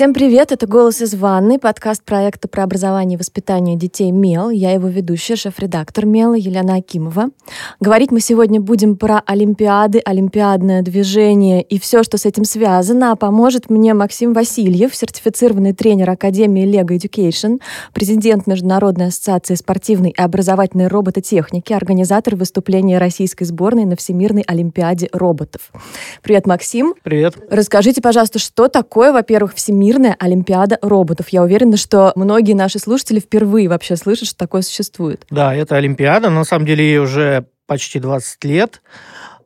Всем привет, это «Голос из ванны», подкаст проекта про образование и воспитание детей «МЕЛ». Я его ведущая, шеф-редактор «МЕЛа» Елена Акимова. Говорить мы сегодня будем про Олимпиады, олимпиадное движение и все, что с этим связано. А поможет мне Максим Васильев, сертифицированный тренер Академии Lego Education, президент Международной ассоциации спортивной и образовательной робототехники, организатор выступления российской сборной на Всемирной Олимпиаде роботов. Привет, Максим. Привет. Расскажите, пожалуйста, что такое, во-первых, Всемирная Всемирная Олимпиада роботов. Я уверена, что многие наши слушатели впервые вообще слышат, что такое существует. Да, это Олимпиада. На самом деле ей уже почти 20 лет.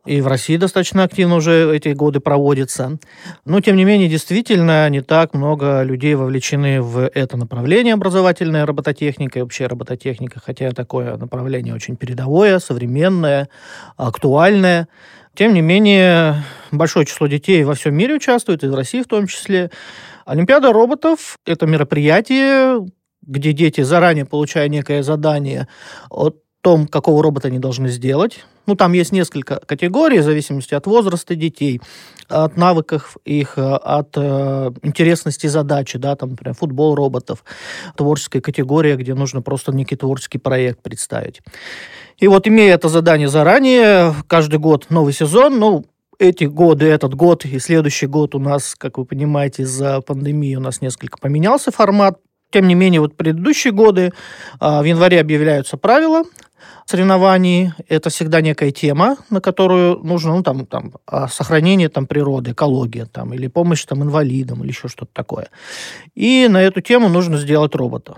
И в России достаточно активно уже эти годы проводится. Но, тем не менее, действительно, не так много людей вовлечены в это направление образовательная робототехника и вообще робототехника, хотя такое направление очень передовое, современное, актуальное. Тем не менее, большое число детей во всем мире участвует, и в России в том числе. Олимпиада роботов – это мероприятие, где дети, заранее получая некое задание о том, какого робота они должны сделать. Ну, там есть несколько категорий, в зависимости от возраста детей, от навыков их, от э, интересности задачи, да, там, например, футбол роботов, творческая категория, где нужно просто некий творческий проект представить. И вот, имея это задание заранее, каждый год новый сезон, ну, эти годы, этот год и следующий год у нас, как вы понимаете, из-за пандемии у нас несколько поменялся формат. Тем не менее, вот предыдущие годы а, в январе объявляются правила соревнований. Это всегда некая тема, на которую нужно, ну, там, там, а, сохранение там, природы, экология, там, или помощь там, инвалидам, или еще что-то такое. И на эту тему нужно сделать робота.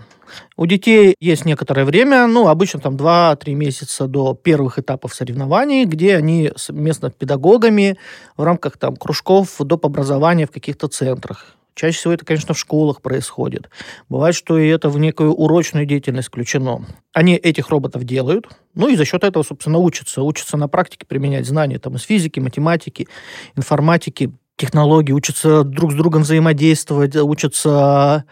У детей есть некоторое время, ну, обычно там 2-3 месяца до первых этапов соревнований, где они с педагогами в рамках там кружков доп. образования в каких-то центрах Чаще всего это, конечно, в школах происходит. Бывает, что и это в некую урочную деятельность включено. Они этих роботов делают, ну и за счет этого, собственно, учатся. Учатся на практике применять знания там, из физики, математики, информатики, технологий, учатся друг с другом взаимодействовать, учатся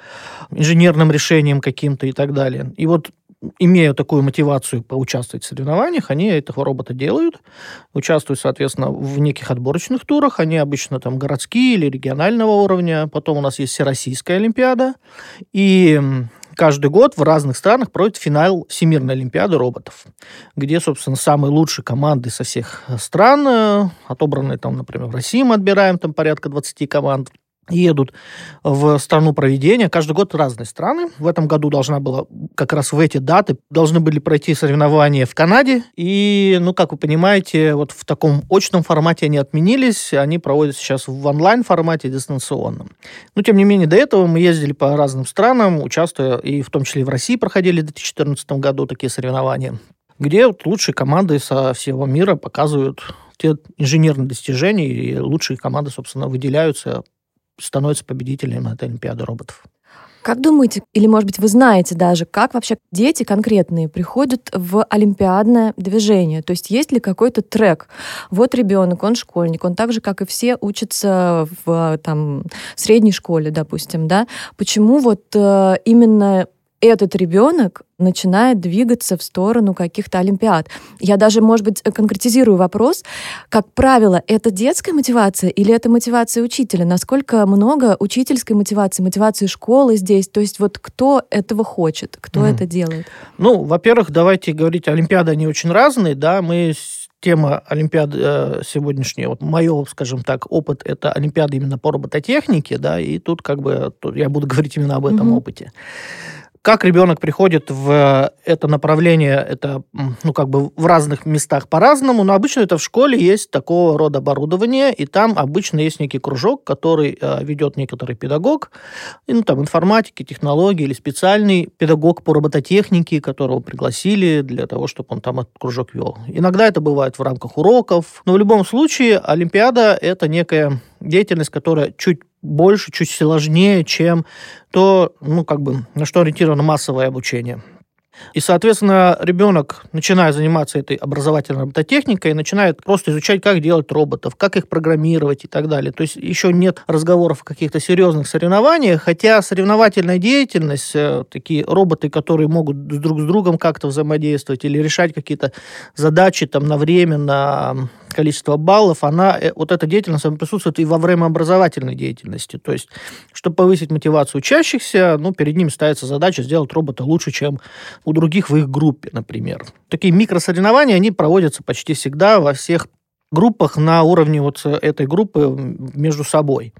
инженерным решениям каким-то и так далее. И вот имея такую мотивацию поучаствовать в соревнованиях, они этого робота делают, участвуют, соответственно, в неких отборочных турах, они обычно там городские или регионального уровня, потом у нас есть Всероссийская Олимпиада, и каждый год в разных странах проводят финал Всемирной Олимпиады роботов, где, собственно, самые лучшие команды со всех стран, э, отобранные там, например, в России мы отбираем там порядка 20 команд, едут в страну проведения. Каждый год разные страны. В этом году должна была, как раз в эти даты, должны были пройти соревнования в Канаде. И, ну, как вы понимаете, вот в таком очном формате они отменились. Они проводятся сейчас в онлайн-формате дистанционном. Но, тем не менее, до этого мы ездили по разным странам, участвуя, и в том числе в России проходили в 2014 году такие соревнования, где вот лучшие команды со всего мира показывают те инженерные достижения, и лучшие команды, собственно, выделяются становится победителем этой Олимпиады роботов. Как думаете, или, может быть, вы знаете даже, как вообще дети конкретные приходят в олимпиадное движение? То есть есть ли какой-то трек? Вот ребенок, он школьник, он так же, как и все, учится в там, средней школе, допустим, да? Почему вот э, именно этот ребенок начинает двигаться в сторону каких-то олимпиад. Я даже, может быть, конкретизирую вопрос. Как правило, это детская мотивация или это мотивация учителя? Насколько много учительской мотивации, мотивации школы здесь? То есть вот кто этого хочет, кто mm. это делает? Ну, во-первых, давайте говорить, олимпиады, они очень разные, да, мы тема Олимпиады э, сегодняшняя, вот мое, скажем так, опыт, это Олимпиада именно по робототехнике, да, и тут как бы я буду говорить именно об этом mm-hmm. опыте. Как ребенок приходит в это направление, это, ну, как бы в разных местах по-разному, но обычно это в школе есть такого рода оборудование, и там обычно есть некий кружок, который э, ведет некоторый педагог, ну, там, информатики, технологии или специальный педагог по робототехнике, которого пригласили для того, чтобы он там этот кружок вел. Иногда это бывает в рамках уроков, но в любом случае Олимпиада – это некая деятельность, которая чуть больше, чуть сложнее, чем то, ну, как бы, на что ориентировано массовое обучение. И, соответственно, ребенок, начиная заниматься этой образовательной робототехникой, начинает просто изучать, как делать роботов, как их программировать и так далее. То есть еще нет разговоров о каких-то серьезных соревнованиях, хотя соревновательная деятельность, э, такие роботы, которые могут друг с другом как-то взаимодействовать или решать какие-то задачи там на время, на количество баллов, она, э, вот эта деятельность она присутствует и во время образовательной деятельности. То есть, чтобы повысить мотивацию учащихся, ну, перед ними ставится задача сделать робота лучше, чем у других в их группе, например. Такие микросоревнования, они проводятся почти всегда во всех группах на уровне вот этой группы между собой.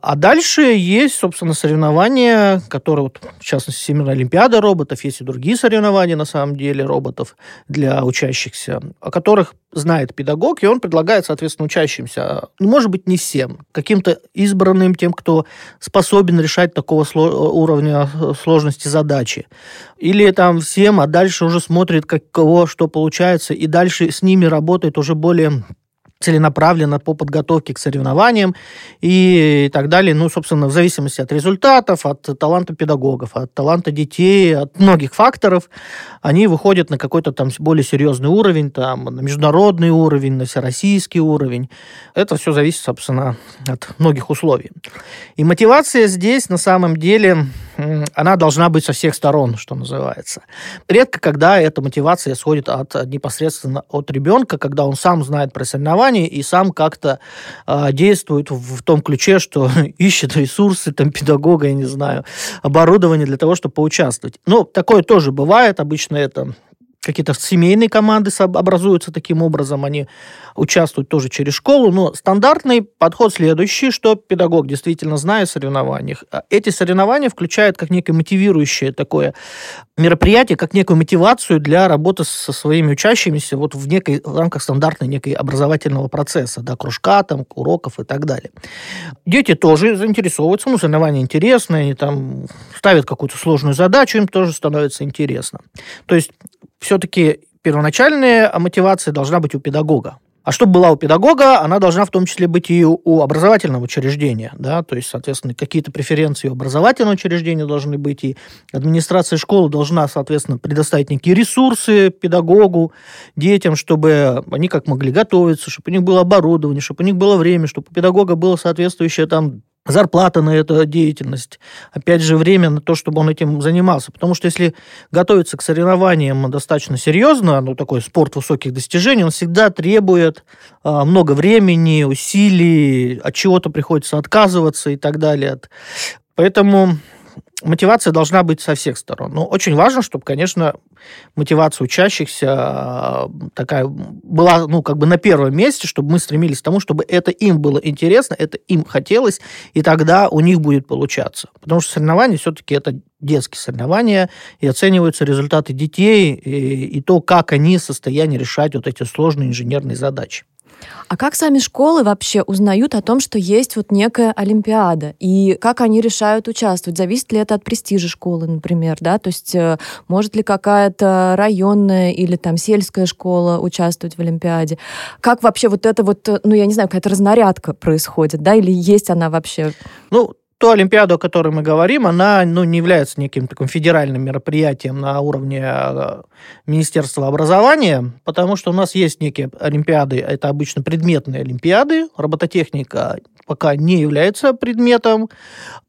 А дальше есть, собственно, соревнования, которые, вот, в частности, Всемирная Олимпиада роботов, есть и другие соревнования, на самом деле, роботов для учащихся, о которых знает педагог, и он предлагает, соответственно, учащимся, ну, может быть, не всем, каким-то избранным, тем, кто способен решать такого уровня э, сложности задачи. Или там всем, а дальше уже смотрит, как кого что получается, и дальше с ними работает уже более целенаправленно по подготовке к соревнованиям и так далее. Ну, собственно, в зависимости от результатов, от таланта педагогов, от таланта детей, от многих факторов, они выходят на какой-то там более серьезный уровень, там, на международный уровень, на всероссийский уровень. Это все зависит, собственно, от многих условий. И мотивация здесь, на самом деле, она должна быть со всех сторон, что называется. Редко, когда эта мотивация исходит от, непосредственно от ребенка, когда он сам знает про соревнования и сам как-то э, действует в, в том ключе, что ищет ресурсы, там, педагога, я не знаю, оборудование для того, чтобы поучаствовать. Но такое тоже бывает. Обычно это какие-то семейные команды образуются таким образом, они участвуют тоже через школу, но стандартный подход следующий, что педагог действительно знает о соревнованиях. А эти соревнования включают как некое мотивирующее такое мероприятие, как некую мотивацию для работы со своими учащимися вот в, некой, в рамках стандартной некой образовательного процесса, да, кружка, там, уроков и так далее. Дети тоже заинтересовываются, ну, соревнования интересные, они там ставят какую-то сложную задачу, им тоже становится интересно. То есть все-таки первоначальная мотивация должна быть у педагога. А чтобы была у педагога, она должна в том числе быть и у образовательного учреждения. Да? То есть, соответственно, какие-то преференции у образовательного учреждения должны быть, и администрация школы должна, соответственно, предоставить некие ресурсы педагогу, детям, чтобы они как могли готовиться, чтобы у них было оборудование, чтобы у них было время, чтобы у педагога было соответствующее там зарплата на эту деятельность, опять же, время на то, чтобы он этим занимался. Потому что если готовиться к соревнованиям достаточно серьезно, ну, такой спорт высоких достижений, он всегда требует а, много времени, усилий, от чего-то приходится отказываться и так далее. Поэтому мотивация должна быть со всех сторон. Но очень важно, чтобы, конечно, мотивация учащихся а, такая была, ну, как бы на первом месте, чтобы мы стремились к тому, чтобы это им было интересно, это им хотелось, и тогда у них будет получаться. Потому что соревнования все-таки это детские соревнования, и оцениваются результаты детей, и, и то, как они в состоянии решать вот эти сложные инженерные задачи. А как сами школы вообще узнают о том, что есть вот некая Олимпиада? И как они решают участвовать? Зависит ли это от престижа школы, например, да? То есть э, может ли какая-то районная или там сельская школа участвовать в Олимпиаде? Как вообще вот это вот, э, ну, я не знаю, какая-то разнарядка происходит, да? Или есть она вообще? Ну, ту Олимпиаду, о которой мы говорим, она ну, не является неким таким федеральным мероприятием на уровне э, Министерства образования, потому что у нас есть некие Олимпиады, это обычно предметные Олимпиады, робототехника пока не является предметом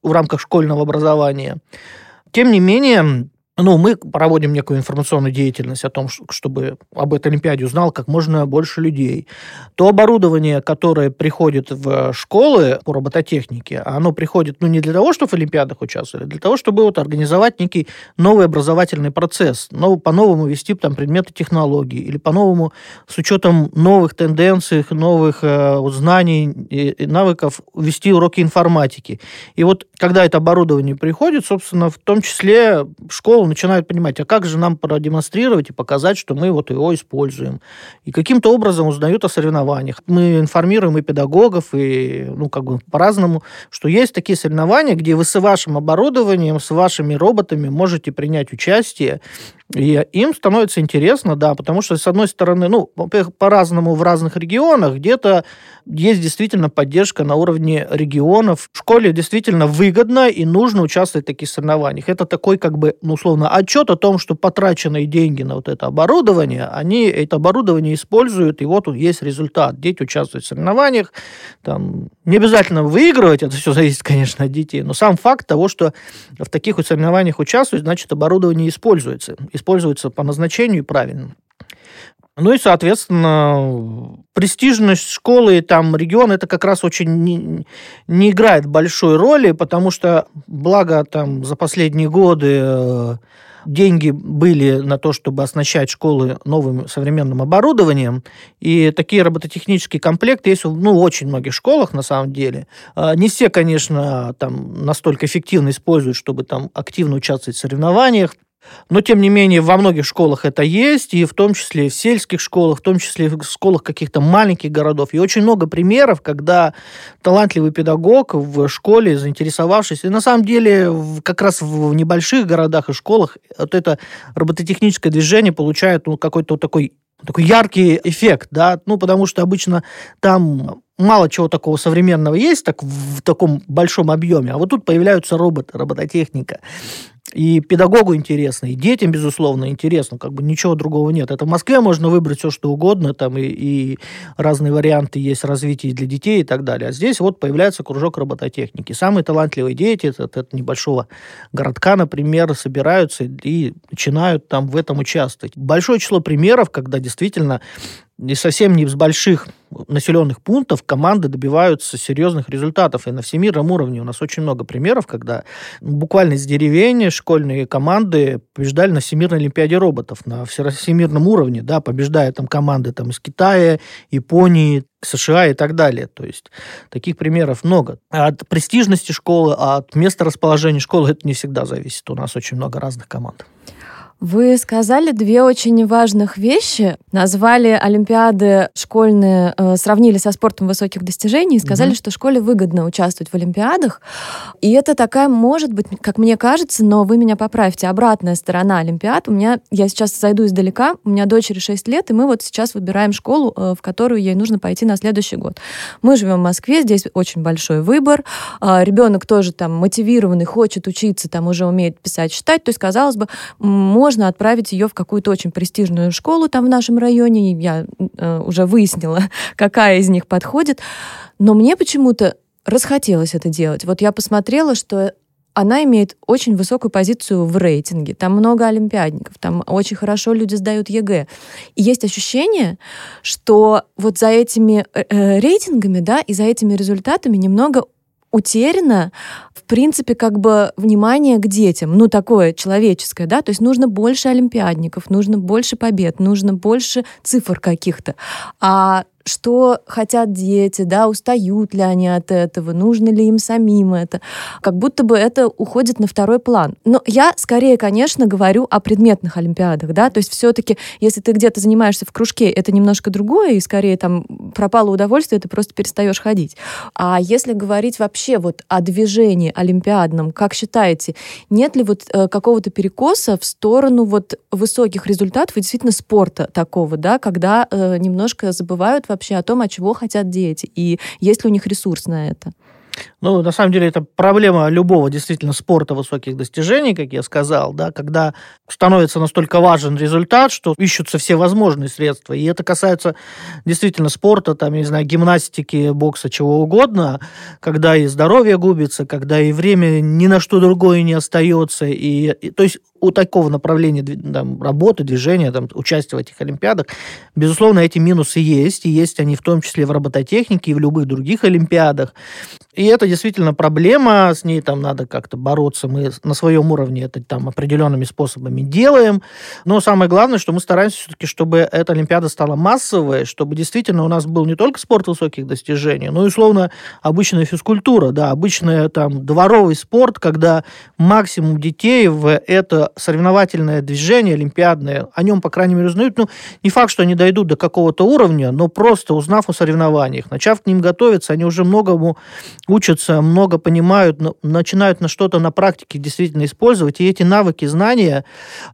в рамках школьного образования. Тем не менее, ну, мы проводим некую информационную деятельность о том, чтобы об этой Олимпиаде узнал как можно больше людей. То оборудование, которое приходит в школы по робототехнике, оно приходит, ну, не для того, чтобы в Олимпиадах участвовали, а для того, чтобы вот организовать некий новый образовательный процесс, ну, по-новому вести там предметы технологий или по-новому с учетом новых тенденций, новых э, знаний и, и навыков вести уроки информатики. И вот когда это оборудование приходит, собственно, в том числе школа начинают понимать, а как же нам продемонстрировать и показать, что мы вот его используем. И каким-то образом узнают о соревнованиях. Мы информируем и педагогов, и, ну, как бы по-разному, что есть такие соревнования, где вы с вашим оборудованием, с вашими роботами можете принять участие и им становится интересно, да, потому что, с одной стороны, ну, по-разному в разных регионах, где-то есть действительно поддержка на уровне регионов. В школе действительно выгодно и нужно участвовать в таких соревнованиях. Это такой, как бы, ну, условно, условно, отчет о том, что потраченные деньги на вот это оборудование, они это оборудование используют, и вот есть результат. Дети участвуют в соревнованиях, там, не обязательно выигрывать, это все зависит, конечно, от детей, но сам факт того, что в таких вот соревнованиях участвуют, значит, оборудование используется. Используется по назначению правильно. Ну и, соответственно, престижность школы, там, регион, это как раз очень не, не играет большой роли, потому что, благо, там, за последние годы э, деньги были на то, чтобы оснащать школы новым современным оборудованием, и такие робототехнические комплекты есть ну, в очень многих школах, на самом деле. А, не все, конечно, там настолько эффективно используют, чтобы там активно участвовать в соревнованиях, но, тем не менее, во многих школах это есть, и в том числе в сельских школах, в том числе в школах каких-то маленьких городов. И очень много примеров, когда талантливый педагог в школе, заинтересовавшись, и на самом деле как раз в небольших городах и школах вот это робототехническое движение получает ну, какой-то вот такой такой яркий эффект, да, ну, потому что обычно там мало чего такого современного есть так, в таком большом объеме, а вот тут появляются роботы, робототехника. И педагогу интересно, и детям, безусловно, интересно. Как бы ничего другого нет. Это в Москве можно выбрать все, что угодно, там и, и разные варианты есть развития для детей и так далее. А здесь вот появляется кружок робототехники. Самые талантливые дети от, от небольшого городка, например, собираются и начинают там в этом участвовать. Большое число примеров, когда действительно и совсем не с больших населенных пунктов команды добиваются серьезных результатов. И на всемирном уровне у нас очень много примеров, когда буквально из деревень школьные команды побеждали на Всемирной Олимпиаде роботов на всемирном уровне, да, побеждая там команды там, из Китая, Японии, США и так далее. То есть таких примеров много. От престижности школы, от места расположения школы это не всегда зависит. У нас очень много разных команд. Вы сказали две очень важных вещи. Назвали Олимпиады школьные, э, сравнили со спортом высоких достижений и сказали, угу. что школе выгодно участвовать в Олимпиадах. И это такая, может быть, как мне кажется, но вы меня поправьте, обратная сторона Олимпиад. У меня, я сейчас зайду издалека, у меня дочери 6 лет, и мы вот сейчас выбираем школу, э, в которую ей нужно пойти на следующий год. Мы живем в Москве, здесь очень большой выбор. Э, ребенок тоже там мотивированный, хочет учиться, там уже умеет писать, читать. То есть, казалось бы, можно можно отправить ее в какую-то очень престижную школу там в нашем районе. Я э, уже выяснила, какая из них подходит. Но мне почему-то расхотелось это делать. Вот я посмотрела, что она имеет очень высокую позицию в рейтинге. Там много олимпиадников, там очень хорошо люди сдают ЕГЭ. И есть ощущение, что вот за этими э, э рейтингами, да, и за этими результатами немного утеряно, в принципе, как бы внимание к детям, ну, такое человеческое, да, то есть нужно больше олимпиадников, нужно больше побед, нужно больше цифр каких-то. А что хотят дети, да, устают ли они от этого, нужно ли им самим это. Как будто бы это уходит на второй план. Но я скорее, конечно, говорю о предметных олимпиадах, да, то есть все-таки, если ты где-то занимаешься в кружке, это немножко другое, и скорее там пропало удовольствие, ты просто перестаешь ходить. А если говорить вообще вот о движении олимпиадном, как считаете, нет ли вот э, какого-то перекоса в сторону вот высоких результатов и действительно спорта такого, да, когда э, немножко забывают вообще о том, от чего хотят дети, и есть ли у них ресурс на это. Ну, на самом деле, это проблема любого действительно спорта высоких достижений, как я сказал, да, когда становится настолько важен результат, что ищутся все возможные средства. И это касается действительно спорта, там, я не знаю, гимнастики, бокса, чего угодно, когда и здоровье губится, когда и время ни на что другое не остается. И, и, то есть у такого направления там, работы, движения, там, участия в этих олимпиадах, безусловно, эти минусы есть, и есть они в том числе в робототехнике и в любых других олимпиадах. И это действительно проблема, с ней там надо как-то бороться. Мы на своем уровне это там определенными способами делаем. Но самое главное, что мы стараемся все-таки, чтобы эта Олимпиада стала массовой, чтобы действительно у нас был не только спорт высоких достижений, но и, условно, обычная физкультура, да, обычный там дворовый спорт, когда максимум детей в это соревновательное движение олимпиадное, о нем, по крайней мере, узнают. Ну, не факт, что они дойдут до какого-то уровня, но просто узнав о соревнованиях, начав к ним готовиться, они уже многому учатся, много понимают, начинают на что-то на практике действительно использовать, и эти навыки, знания,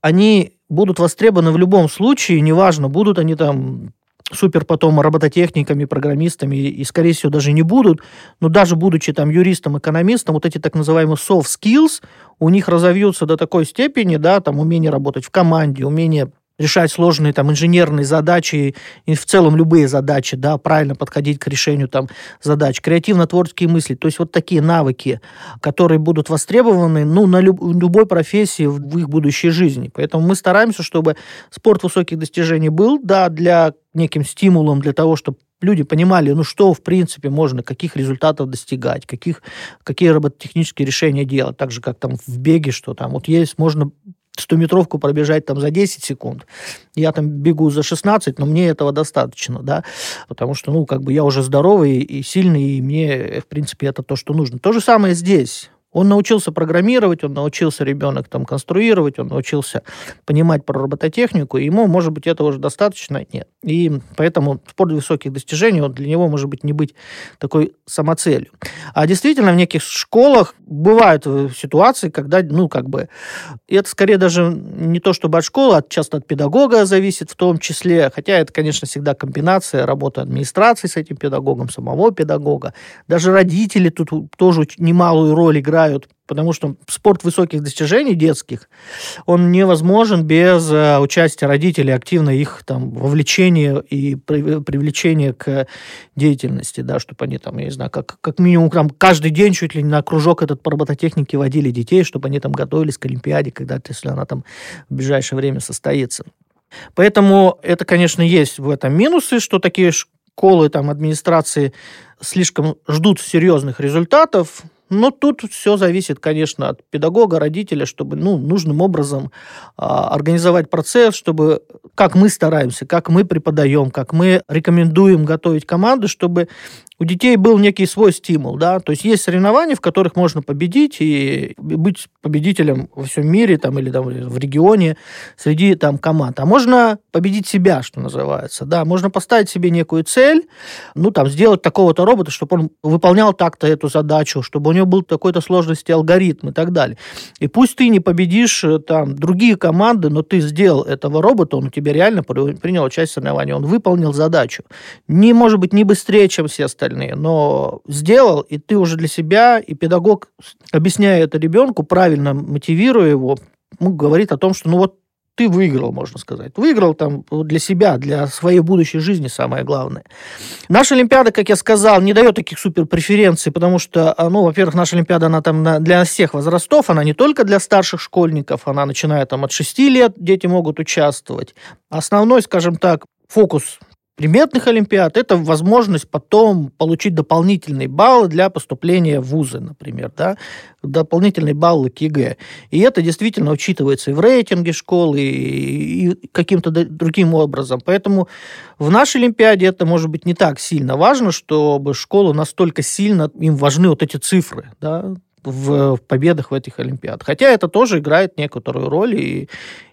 они будут востребованы в любом случае, неважно, будут они там супер потом робототехниками, программистами, и, скорее всего, даже не будут, но даже будучи там юристом, экономистом, вот эти так называемые soft skills у них разовьются до такой степени, да, там умение работать в команде, умение решать сложные там инженерные задачи и в целом любые задачи, да, правильно подходить к решению там задач, креативно-творческие мысли, то есть вот такие навыки, которые будут востребованы, ну, на люб- любой профессии в их будущей жизни. Поэтому мы стараемся, чтобы спорт высоких достижений был, да, для неким стимулом для того, чтобы люди понимали, ну что, в принципе, можно, каких результатов достигать, каких, какие робототехнические решения делать, так же, как там в беге, что там вот есть, можно 100-метровку пробежать там за 10 секунд. Я там бегу за 16, но мне этого достаточно, да, потому что, ну, как бы я уже здоровый и сильный, и мне, в принципе, это то, что нужно. То же самое здесь. Он научился программировать, он научился ребенок там конструировать, он научился понимать про робототехнику, и ему, может быть, этого уже достаточно? Нет. И поэтому спорт высоких достижений, он для него, может быть, не быть такой самоцелью. А действительно, в неких школах бывают э, ситуации, когда, ну, как бы, это скорее даже не то, чтобы от школы, а часто от педагога зависит в том числе, хотя это, конечно, всегда комбинация работы администрации с этим педагогом, самого педагога. Даже родители тут тоже немалую роль играют играют, потому что спорт высоких достижений детских, он невозможен без э, участия родителей, активно их там вовлечения и привлечения к деятельности, да, чтобы они там, я не знаю, как, как минимум там каждый день чуть ли не на кружок этот по робототехнике водили детей, чтобы они там готовились к Олимпиаде, когда-то, если она там в ближайшее время состоится. Поэтому это, конечно, есть в этом минусы, что такие школы, там, администрации слишком ждут серьезных результатов, но тут все зависит, конечно, от педагога, родителя, чтобы ну, нужным образом а, организовать процесс, чтобы как мы стараемся, как мы преподаем, как мы рекомендуем готовить команду, чтобы у детей был некий свой стимул, да, то есть есть соревнования, в которых можно победить и быть победителем во всем мире там или там в регионе среди там команд, а можно победить себя, что называется, да, можно поставить себе некую цель, ну там сделать такого-то робота, чтобы он выполнял так-то эту задачу, чтобы у него был такой-то сложности алгоритм и так далее. И пусть ты не победишь э, там другие команды, но ты сделал этого робота, он у тебя реально принял часть соревнований, он выполнил задачу. Не может быть не быстрее, чем все остальные остальные, но сделал, и ты уже для себя, и педагог, объясняя это ребенку, правильно мотивируя его, говорит о том, что ну вот ты выиграл, можно сказать. Выиграл там для себя, для своей будущей жизни самое главное. Наша Олимпиада, как я сказал, не дает таких супер преференций, потому что, а, ну, во-первых, наша Олимпиада, она там для всех возрастов, она не только для старших школьников, она начиная там от 6 лет, дети могут участвовать. Основной, скажем так, фокус предметных олимпиад, это возможность потом получить дополнительные баллы для поступления в вузы, например, да, дополнительные баллы к ЕГЭ. И это действительно учитывается и в рейтинге школы, и, и каким-то другим образом. Поэтому в нашей Олимпиаде это может быть не так сильно важно, чтобы школу настолько сильно, им важны вот эти цифры, да, в, победах в этих Олимпиадах. Хотя это тоже играет некоторую роль, и,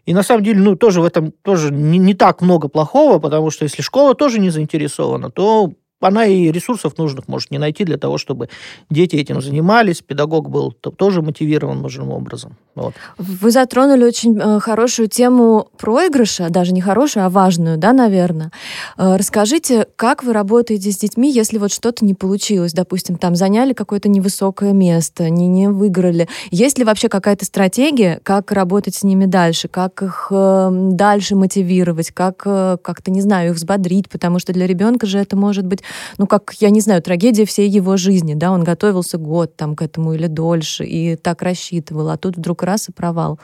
и на самом деле, ну, тоже в этом тоже не, не так много плохого, потому что если школа тоже не заинтересована, то она и ресурсов нужных может не найти для того, чтобы дети этим занимались, педагог был тоже мотивирован нужным образом. Вот. Вы затронули очень э, хорошую тему проигрыша, даже не хорошую, а важную, да, наверное. Э, расскажите, как вы работаете с детьми, если вот что-то не получилось, допустим, там заняли какое-то невысокое место, не, не выиграли. Есть ли вообще какая-то стратегия, как работать с ними дальше, как их э, дальше мотивировать, как как-то, не знаю, их взбодрить, потому что для ребенка же это может быть ну, как, я не знаю, трагедия всей его жизни, да, он готовился год там к этому или дольше, и так рассчитывал, а тут вдруг раз и провал.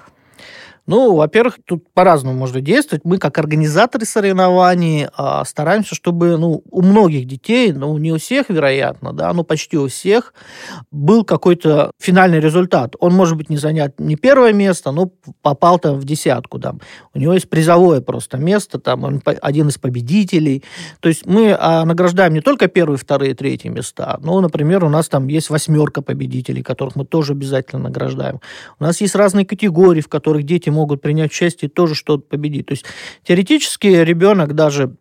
Ну, во-первых, тут по-разному можно действовать. Мы, как организаторы соревнований, а, стараемся, чтобы ну, у многих детей, ну, не у всех, вероятно, да, но почти у всех, был какой-то финальный результат. Он, может быть, не занят не первое место, но попал там в десятку. Да. У него есть призовое просто место, там он один из победителей. То есть мы а, награждаем не только первые, вторые, третьи места, но, например, у нас там есть восьмерка победителей, которых мы тоже обязательно награждаем. У нас есть разные категории, в которых дети могут принять участие и тоже что-то победить. То есть теоретически ребенок даже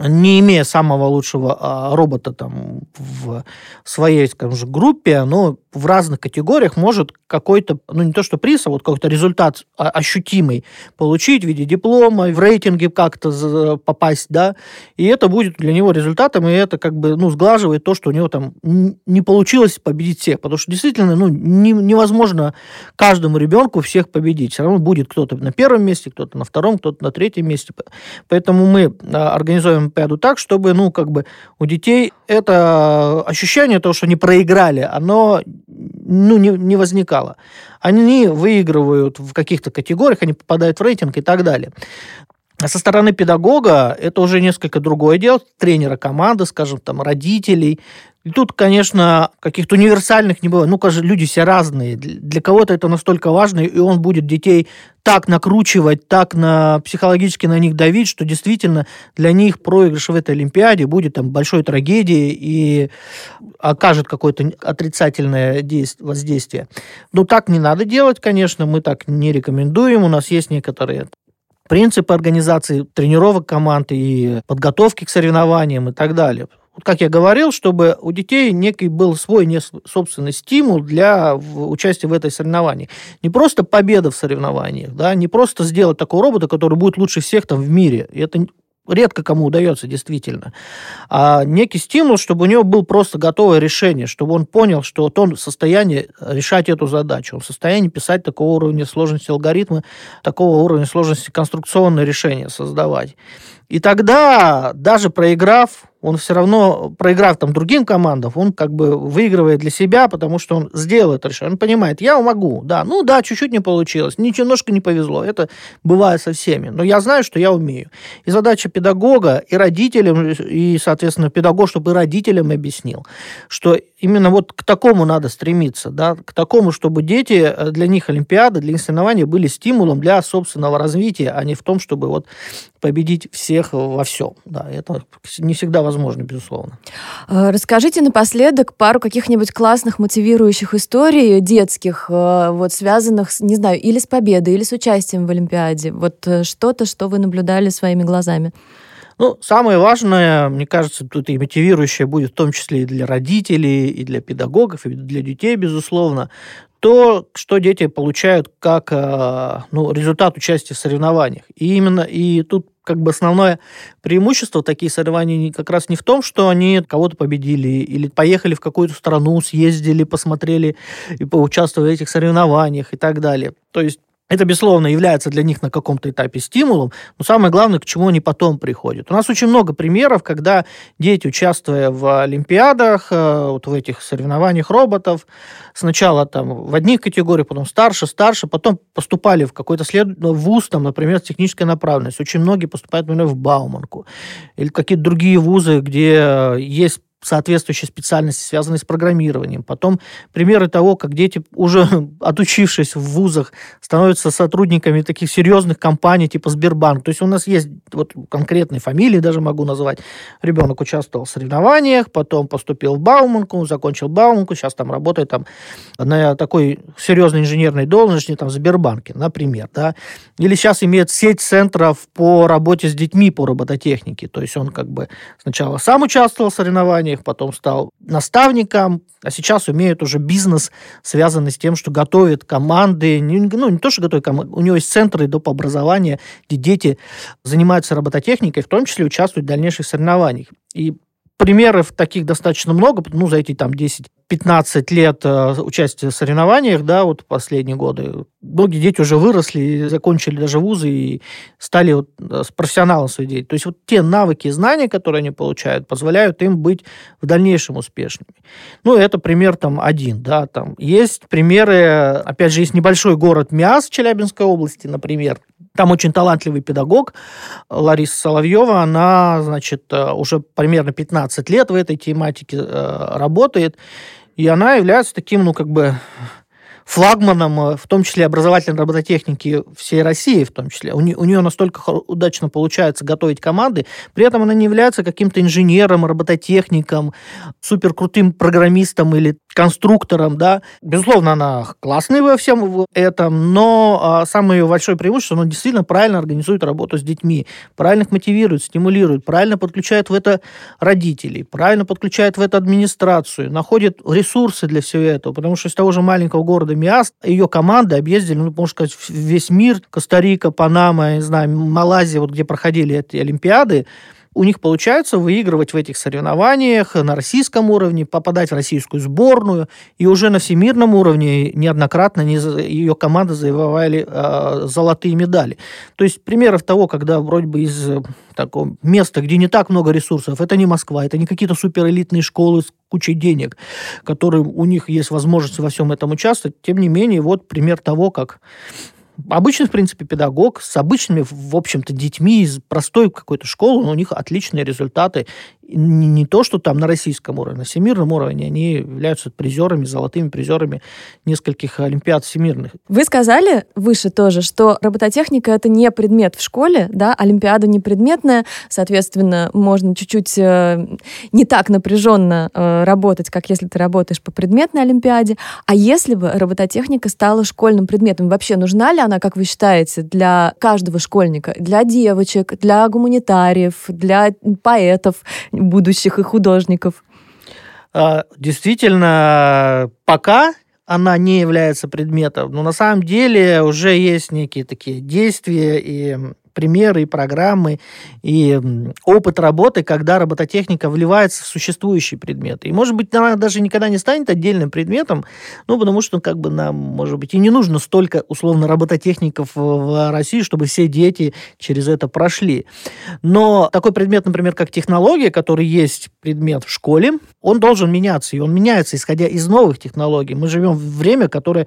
не имея самого лучшего а, робота там в своей, скажем же, группе, но в разных категориях может какой-то, ну не то что приз, а вот какой-то результат ощутимый получить в виде диплома, в рейтинге как-то попасть, да, и это будет для него результатом, и это как бы, ну, сглаживает то, что у него там не получилось победить всех, потому что действительно, ну, не, невозможно каждому ребенку всех победить, все равно будет кто-то на первом месте, кто-то на втором, кто-то на третьем месте, поэтому мы а, организуем Олимпиаду так, чтобы, ну, как бы у детей это ощущение того, что они проиграли, оно ну, не, не возникало. Они выигрывают в каких-то категориях, они попадают в рейтинг и так далее. А со стороны педагога это уже несколько другое дело, тренера команды, скажем, там, родителей, и тут, конечно, каких-то универсальных не бывает. Ну, конечно, люди все разные. Для кого-то это настолько важно, и он будет детей так накручивать, так на, психологически на них давить, что действительно для них проигрыш в этой Олимпиаде будет там большой трагедией и окажет какое-то отрицательное действие, воздействие. Но так не надо делать, конечно, мы так не рекомендуем. У нас есть некоторые принципы организации тренировок команд и подготовки к соревнованиям и так далее как я говорил, чтобы у детей некий был свой не собственный стимул для участия в этой соревновании. Не просто победа в соревнованиях, да, не просто сделать такого робота, который будет лучше всех там в мире. Это редко кому удается действительно, а некий стимул, чтобы у него был просто готовое решение, чтобы он понял, что вот он в состоянии решать эту задачу, он в состоянии писать такого уровня сложности алгоритмы, такого уровня сложности конструкционные решения создавать. И тогда, даже проиграв, он все равно, проиграв там другим командам, он как бы выигрывает для себя, потому что он сделал это решение. Он понимает, я могу, да, ну да, чуть-чуть не получилось, немножко не повезло, это бывает со всеми, но я знаю, что я умею. И задача педагога и родителям, и, соответственно, педагог, чтобы родителям объяснил, что именно вот к такому надо стремиться, да, к такому, чтобы дети, э, для них Олимпиады, для них соревнования были стимулом для собственного развития, а не в том, чтобы вот победить всех во всем. Да, это не всегда возможно, безусловно. Э, расскажите напоследок пару каких-нибудь классных мотивирующих историй детских, э, вот связанных, с, не знаю, или с победой, или с участием в Олимпиаде. Вот что-то, что вы наблюдали своими глазами. Ну, самое важное, мне кажется, тут и мотивирующее будет в том числе и для родителей, и для педагогов, и для детей, безусловно, то, что дети получают как э, ну, результат участия в соревнованиях. И именно и тут как бы основное преимущество таких соревнований как раз не в том, что они кого-то победили или поехали в какую-то страну, съездили, посмотрели и поучаствовали в этих соревнованиях и так далее. То есть это, безусловно, является для них на каком-то этапе стимулом, но самое главное, к чему они потом приходят. У нас очень много примеров, когда дети, участвуя в олимпиадах, э, вот в этих соревнованиях роботов, сначала там в одних категориях, потом старше, старше, потом поступали в какой-то след... Ну, вуз, там, например, с технической направленностью. Очень многие поступают, например, в Бауманку или какие-то другие вузы, где есть соответствующие специальности, связанные с программированием. Потом примеры того, как дети, уже отучившись в вузах, становятся сотрудниками таких серьезных компаний типа Сбербанк. То есть у нас есть вот конкретные фамилии, даже могу назвать. Ребенок участвовал в соревнованиях, потом поступил в Бауманку, закончил Бауманку, сейчас там работает там на такой серьезной инженерной должности там в Сбербанке, например. Да? Или сейчас имеет сеть центров по работе с детьми по робототехнике. То есть он как бы сначала сам участвовал в соревнованиях, их потом стал наставником, а сейчас умеет уже бизнес, связанный с тем, что готовит команды, ну, не то, что готовит команды, у него есть центры доп. образования, где дети занимаются робототехникой, в том числе участвуют в дальнейших соревнованиях. И примеров таких достаточно много, ну, за эти там 10-15 лет э, участия в соревнованиях, да, вот последние годы, многие дети уже выросли, закончили даже вузы и стали вот э, с профессионалом деятельности. То есть вот те навыки и знания, которые они получают, позволяют им быть в дальнейшем успешными. Ну, это пример там один, да, там есть примеры, опять же, есть небольшой город Миас Челябинской области, например, там очень талантливый педагог Лариса Соловьева, она, значит, э, уже примерно 15 лет в этой тематике э, работает, и она является таким, ну, как бы флагманом, э, в том числе образовательной робототехники всей России, в том числе. У, не, у нее настолько удачно получается готовить команды, при этом она не является каким-то инженером, робототехником, суперкрутым программистом или конструктором, да. Безусловно, она классная во всем этом, но а, самое большое преимущество, она действительно правильно организует работу с детьми, правильно их мотивирует, стимулирует, правильно подключает в это родителей, правильно подключает в это администрацию, находит ресурсы для всего этого, потому что из того же маленького города Миас ее команды объездили, ну, можно сказать, весь мир, Коста-Рика, Панама, я не знаю, Малайзия, вот где проходили эти Олимпиады, у них получается выигрывать в этих соревнованиях на российском уровне, попадать в российскую сборную, и уже на всемирном уровне неоднократно ее команды завоевали э, золотые медали. То есть примеров того, когда вроде бы из э, такого места, где не так много ресурсов, это не Москва, это не какие-то суперэлитные школы с кучей денег, которые у них есть возможность во всем этом участвовать. Тем не менее, вот пример того, как обычный, в принципе, педагог с обычными, в общем-то, детьми из простой какой-то школы, у них отличные результаты не, не то, что там на российском уровне, на всемирном уровне они являются призерами, золотыми призерами нескольких олимпиад всемирных. Вы сказали выше тоже, что робототехника это не предмет в школе, да, олимпиада не предметная, соответственно, можно чуть-чуть э, не так напряженно э, работать, как если ты работаешь по предметной олимпиаде. А если бы робототехника стала школьным предметом, вообще нужна ли она, как вы считаете, для каждого школьника, для девочек, для гуманитариев, для поэтов, будущих и художников? А, действительно, пока она не является предметом, но на самом деле уже есть некие такие действия и примеры и программы, и опыт работы, когда робототехника вливается в существующие предметы. И, может быть, она даже никогда не станет отдельным предметом, ну, потому что, как бы, нам, может быть, и не нужно столько, условно, робототехников в России, чтобы все дети через это прошли. Но такой предмет, например, как технология, который есть предмет в школе, он должен меняться, и он меняется, исходя из новых технологий. Мы живем в время, которое,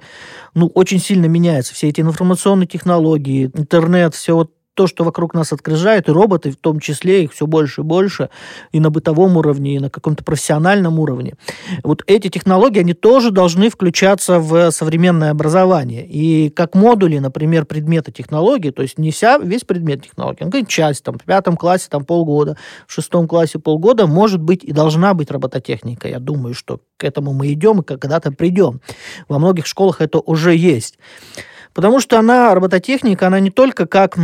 ну, очень сильно меняется. Все эти информационные технологии, интернет, все вот то, что вокруг нас открывают, и роботы в том числе, их все больше и больше, и на бытовом уровне, и на каком-то профессиональном уровне. Вот эти технологии, они тоже должны включаться в современное образование. И как модули, например, предмета технологии, то есть не вся, весь предмет технологии, а часть, там, в пятом классе там полгода, в шестом классе полгода, может быть и должна быть робототехника. Я думаю, что к этому мы идем и когда-то придем. Во многих школах это уже есть. Потому что она, робототехника, она не только как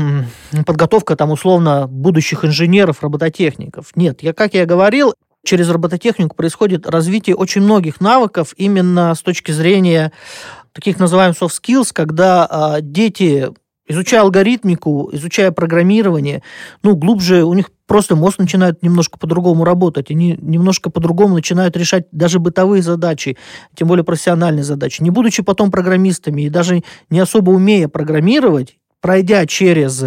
подготовка там условно будущих инженеров, робототехников. Нет, я, как я говорил, через робототехнику происходит развитие очень многих навыков именно с точки зрения таких называемых soft skills, когда а, дети изучая алгоритмику, изучая программирование, ну, глубже у них просто мозг начинает немножко по-другому работать, они немножко по-другому начинают решать даже бытовые задачи, тем более профессиональные задачи. Не будучи потом программистами и даже не особо умея программировать, пройдя через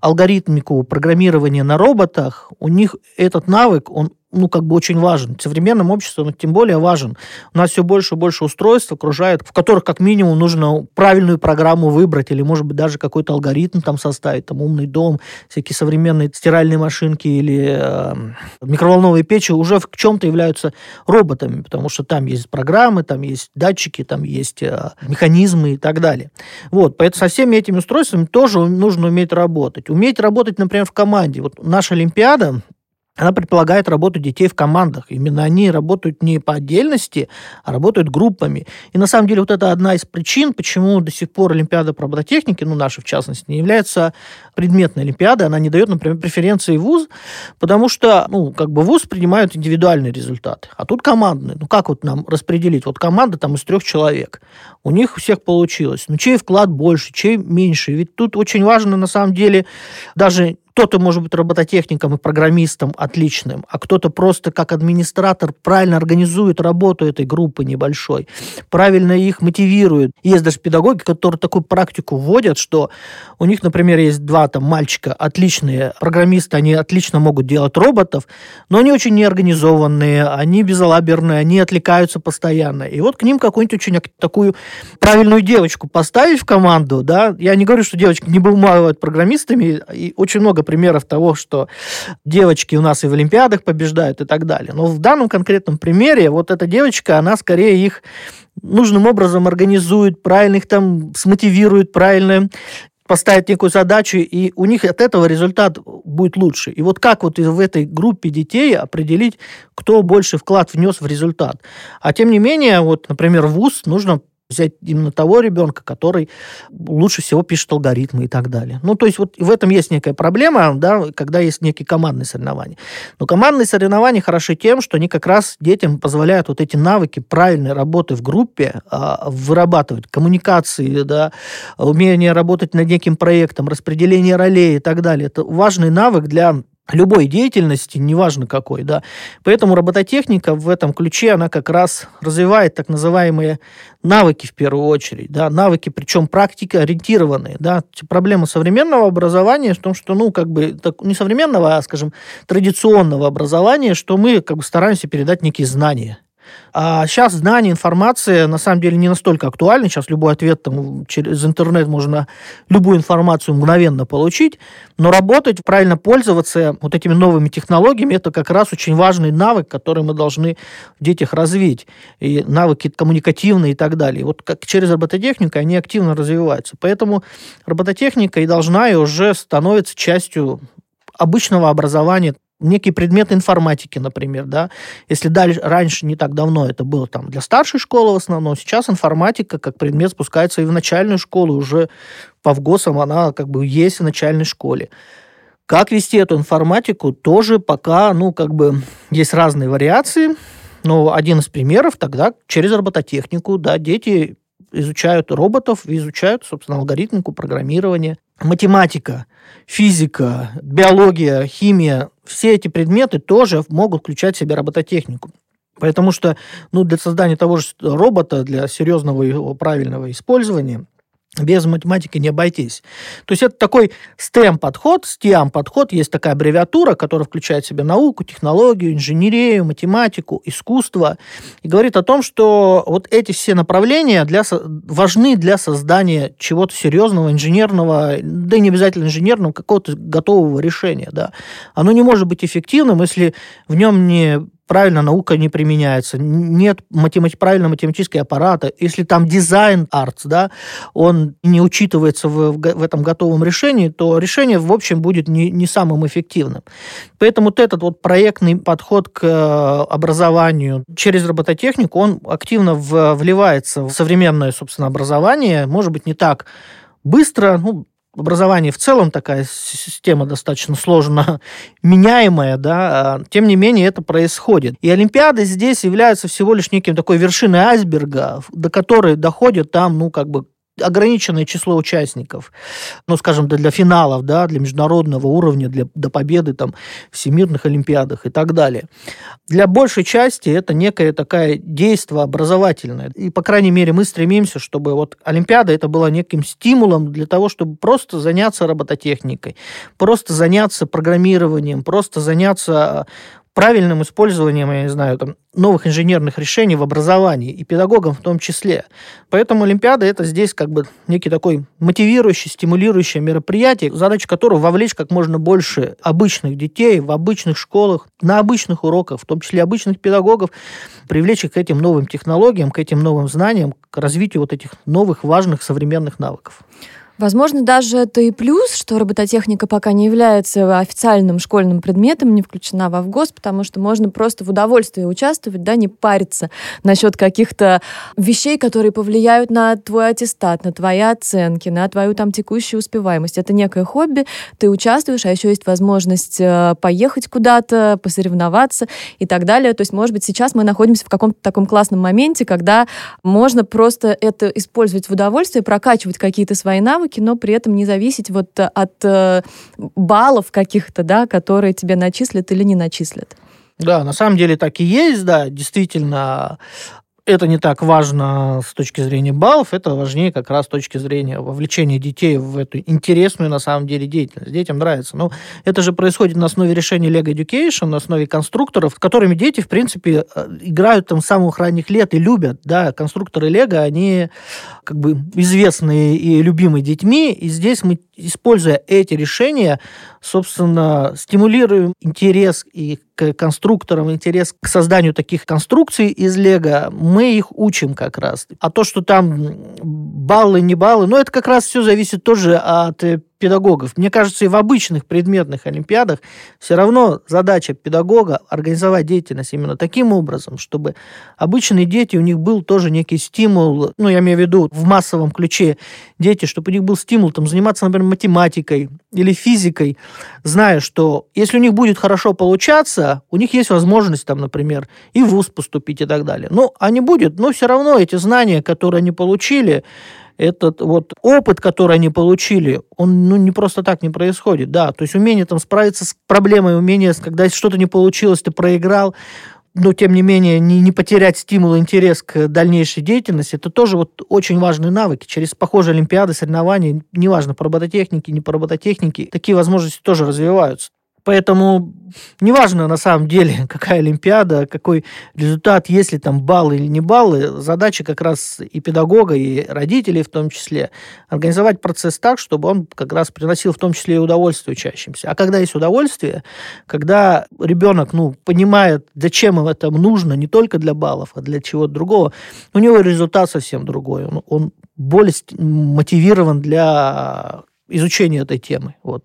алгоритмику программирования на роботах, у них этот навык, он ну, как бы очень важен. В современном обществе он тем более важен. У нас все больше и больше устройств окружает, в которых как минимум нужно правильную программу выбрать или, может быть, даже какой-то алгоритм там составить, там умный дом, всякие современные стиральные машинки или э, микроволновые печи уже в чем-то являются роботами, потому что там есть программы, там есть датчики, там есть э, механизмы и так далее. Вот, поэтому со всеми этими устройствами тоже нужно уметь работать. Уметь работать, например, в команде. Вот наша Олимпиада, она предполагает работу детей в командах. Именно они работают не по отдельности, а работают группами. И на самом деле вот это одна из причин, почему до сих пор Олимпиада по робототехнике, ну наша в частности, не является предметной Олимпиадой. Она не дает, например, преференции вуз, потому что, ну, как бы вуз принимают индивидуальные результаты, а тут командные. Ну, как вот нам распределить? Вот команда там из трех человек. У них у всех получилось. Ну, чей вклад больше, чей меньше? Ведь тут очень важно, на самом деле, даже кто-то может быть робототехником и программистом отличным, а кто-то просто как администратор правильно организует работу этой группы небольшой, правильно их мотивирует. Есть даже педагоги, которые такую практику вводят, что у них, например, есть два там мальчика, отличные программисты, они отлично могут делать роботов, но они очень неорганизованные, они безалаберные, они отвлекаются постоянно. И вот к ним какую-нибудь очень такую правильную девочку поставить в команду, да, я не говорю, что девочки не бывают программистами, и очень много примеров того, что девочки у нас и в Олимпиадах побеждают и так далее. Но в данном конкретном примере вот эта девочка, она скорее их нужным образом организует, правильно их там смотивирует, правильно поставить некую задачу, и у них от этого результат будет лучше. И вот как вот в этой группе детей определить, кто больше вклад внес в результат. А тем не менее, вот, например, ВУЗ нужно взять именно того ребенка, который лучше всего пишет алгоритмы и так далее. Ну, то есть вот в этом есть некая проблема, да, когда есть некие командные соревнования. Но командные соревнования хороши тем, что они как раз детям позволяют вот эти навыки правильной работы в группе а, вырабатывать, коммуникации, да, умение работать над неким проектом, распределение ролей и так далее. Это важный навык для любой деятельности, неважно какой, да. Поэтому робототехника в этом ключе, она как раз развивает так называемые навыки в первую очередь, да, навыки, причем практика ориентированные, да. Проблема современного образования в том, что, ну, как бы, так, не современного, а, скажем, традиционного образования, что мы, как бы, стараемся передать некие знания, а сейчас знание, информация на самом деле не настолько актуальны. Сейчас любой ответ там, через интернет можно любую информацию мгновенно получить. Но работать, правильно пользоваться вот этими новыми технологиями, это как раз очень важный навык, который мы должны в детях развить. И навыки коммуникативные и так далее. Вот как через робототехнику они активно развиваются. Поэтому робототехника и должна и уже становится частью обычного образования некий предмет информатики, например, да, если дальше, раньше, не так давно, это было там для старшей школы в основном, сейчас информатика как предмет спускается и в начальную школу, уже по ВГОСам она как бы есть в начальной школе. Как вести эту информатику, тоже пока, ну, как бы, есть разные вариации, но один из примеров тогда через робототехнику, да, дети изучают роботов, изучают, собственно, алгоритмику, программирование, математика, физика, биология, химия, все эти предметы тоже могут включать в себя робототехнику. Потому что ну, для создания того же робота, для серьезного его правильного использования, без математики не обойтись. То есть это такой STEM-подход, STEAM-подход, есть такая аббревиатура, которая включает в себя науку, технологию, инженерию, математику, искусство, и говорит о том, что вот эти все направления для, важны для создания чего-то серьезного, инженерного, да и не обязательно инженерного, какого-то готового решения. Да. Оно не может быть эффективным, если в нем не правильно наука не применяется, нет математи- правильно математического аппарата, если там дизайн артс, да, он не учитывается в, в этом готовом решении, то решение, в общем, будет не, не самым эффективным. Поэтому вот этот вот проектный подход к э, образованию через робототехнику, он активно в, вливается в современное, собственно, образование, может быть, не так быстро, ну, образование в целом такая система достаточно сложно меняемая, да, а, тем не менее это происходит. И Олимпиады здесь являются всего лишь неким такой вершиной айсберга, до которой доходят там, ну, как бы ограниченное число участников, ну, скажем, для, для финалов, да, для международного уровня, для, до победы там, всемирных олимпиадах и так далее. Для большей части это некое такое действие образовательное. И, по крайней мере, мы стремимся, чтобы вот Олимпиада это была неким стимулом для того, чтобы просто заняться робототехникой, просто заняться программированием, просто заняться правильным использованием, я не знаю, там, новых инженерных решений в образовании, и педагогам в том числе. Поэтому Олимпиада – это здесь как бы некий такой мотивирующий, стимулирующее мероприятие, задача которого вовлечь как можно больше обычных детей в обычных школах, на обычных уроках, в том числе обычных педагогов, привлечь их к этим новым технологиям, к этим новым знаниям, к развитию вот этих новых важных современных навыков. Возможно, даже это и плюс, что робототехника пока не является официальным школьным предметом, не включена во ВГОС, потому что можно просто в удовольствии участвовать, да, не париться насчет каких-то вещей, которые повлияют на твой аттестат, на твои оценки, на твою там текущую успеваемость. Это некое хобби, ты участвуешь, а еще есть возможность э, поехать куда-то, посоревноваться и так далее. То есть, может быть, сейчас мы находимся в каком-то таком классном моменте, когда можно просто это использовать в удовольствие, прокачивать какие-то свои навыки, навыки, но при этом не зависеть вот от э, баллов каких-то, да, которые тебе начислят или не начислят. Да, на самом деле так и есть, да, действительно, это не так важно с точки зрения баллов, это важнее как раз с точки зрения вовлечения детей в эту интересную на самом деле деятельность. Детям нравится. Но это же происходит на основе решения Lego Education, на основе конструкторов, которыми дети, в принципе, э, играют там с самых ранних лет и любят. Да, конструкторы Lego, они как бы известные и любимые детьми, и здесь мы используя эти решения, собственно, стимулируем интерес и к конструкторам, интерес к созданию таких конструкций из Лего, мы их учим как раз. А то, что там баллы, не баллы, ну, это как раз все зависит тоже от педагогов. Мне кажется, и в обычных предметных олимпиадах все равно задача педагога организовать деятельность именно таким образом, чтобы обычные дети, у них был тоже некий стимул, ну, я имею в виду в массовом ключе дети, чтобы у них был стимул там, заниматься, например, математикой или физикой, зная, что если у них будет хорошо получаться, у них есть возможность, там, например, и в ВУЗ поступить и так далее. Ну, а не будет, но все равно эти знания, которые они получили, этот вот опыт, который они получили, он ну, не просто так не происходит, да, то есть умение там справиться с проблемой, умение, когда что-то не получилось, ты проиграл, но тем не менее не, не потерять стимул, интерес к дальнейшей деятельности, это тоже вот очень важные навыки. Через похожие олимпиады, соревнования, неважно, по робототехнике, не по робототехнике, такие возможности тоже развиваются. Поэтому неважно на самом деле, какая Олимпиада, какой результат, есть ли там баллы или не баллы, задача как раз и педагога, и родителей в том числе, организовать процесс так, чтобы он как раз приносил в том числе и удовольствие учащимся. А когда есть удовольствие, когда ребенок ну, понимает, зачем им это нужно, не только для баллов, а для чего-то другого, у него результат совсем другой. Он, он более мотивирован для изучения этой темы. Вот.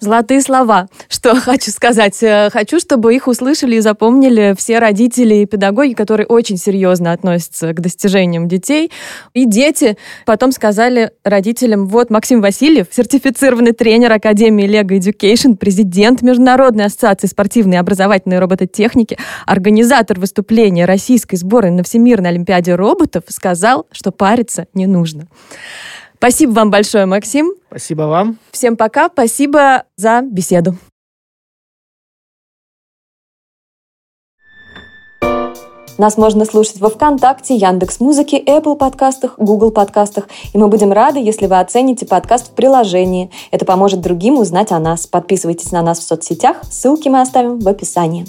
Золотые слова. Что хочу сказать? Э, хочу, чтобы их услышали и запомнили все родители и педагоги, которые очень серьезно относятся к достижениям детей. И дети потом сказали родителям, вот Максим Васильев, сертифицированный тренер Академии Lego Education, президент Международной ассоциации спортивной и образовательной робототехники, организатор выступления российской сборной на Всемирной Олимпиаде роботов, сказал, что париться не нужно. Спасибо вам большое, Максим. Спасибо вам. Всем пока. Спасибо за беседу. Нас можно слушать во ВКонтакте, Яндекс Музыке, Apple подкастах, Google подкастах. И мы будем рады, если вы оцените подкаст в приложении. Это поможет другим узнать о нас. Подписывайтесь на нас в соцсетях. Ссылки мы оставим в описании.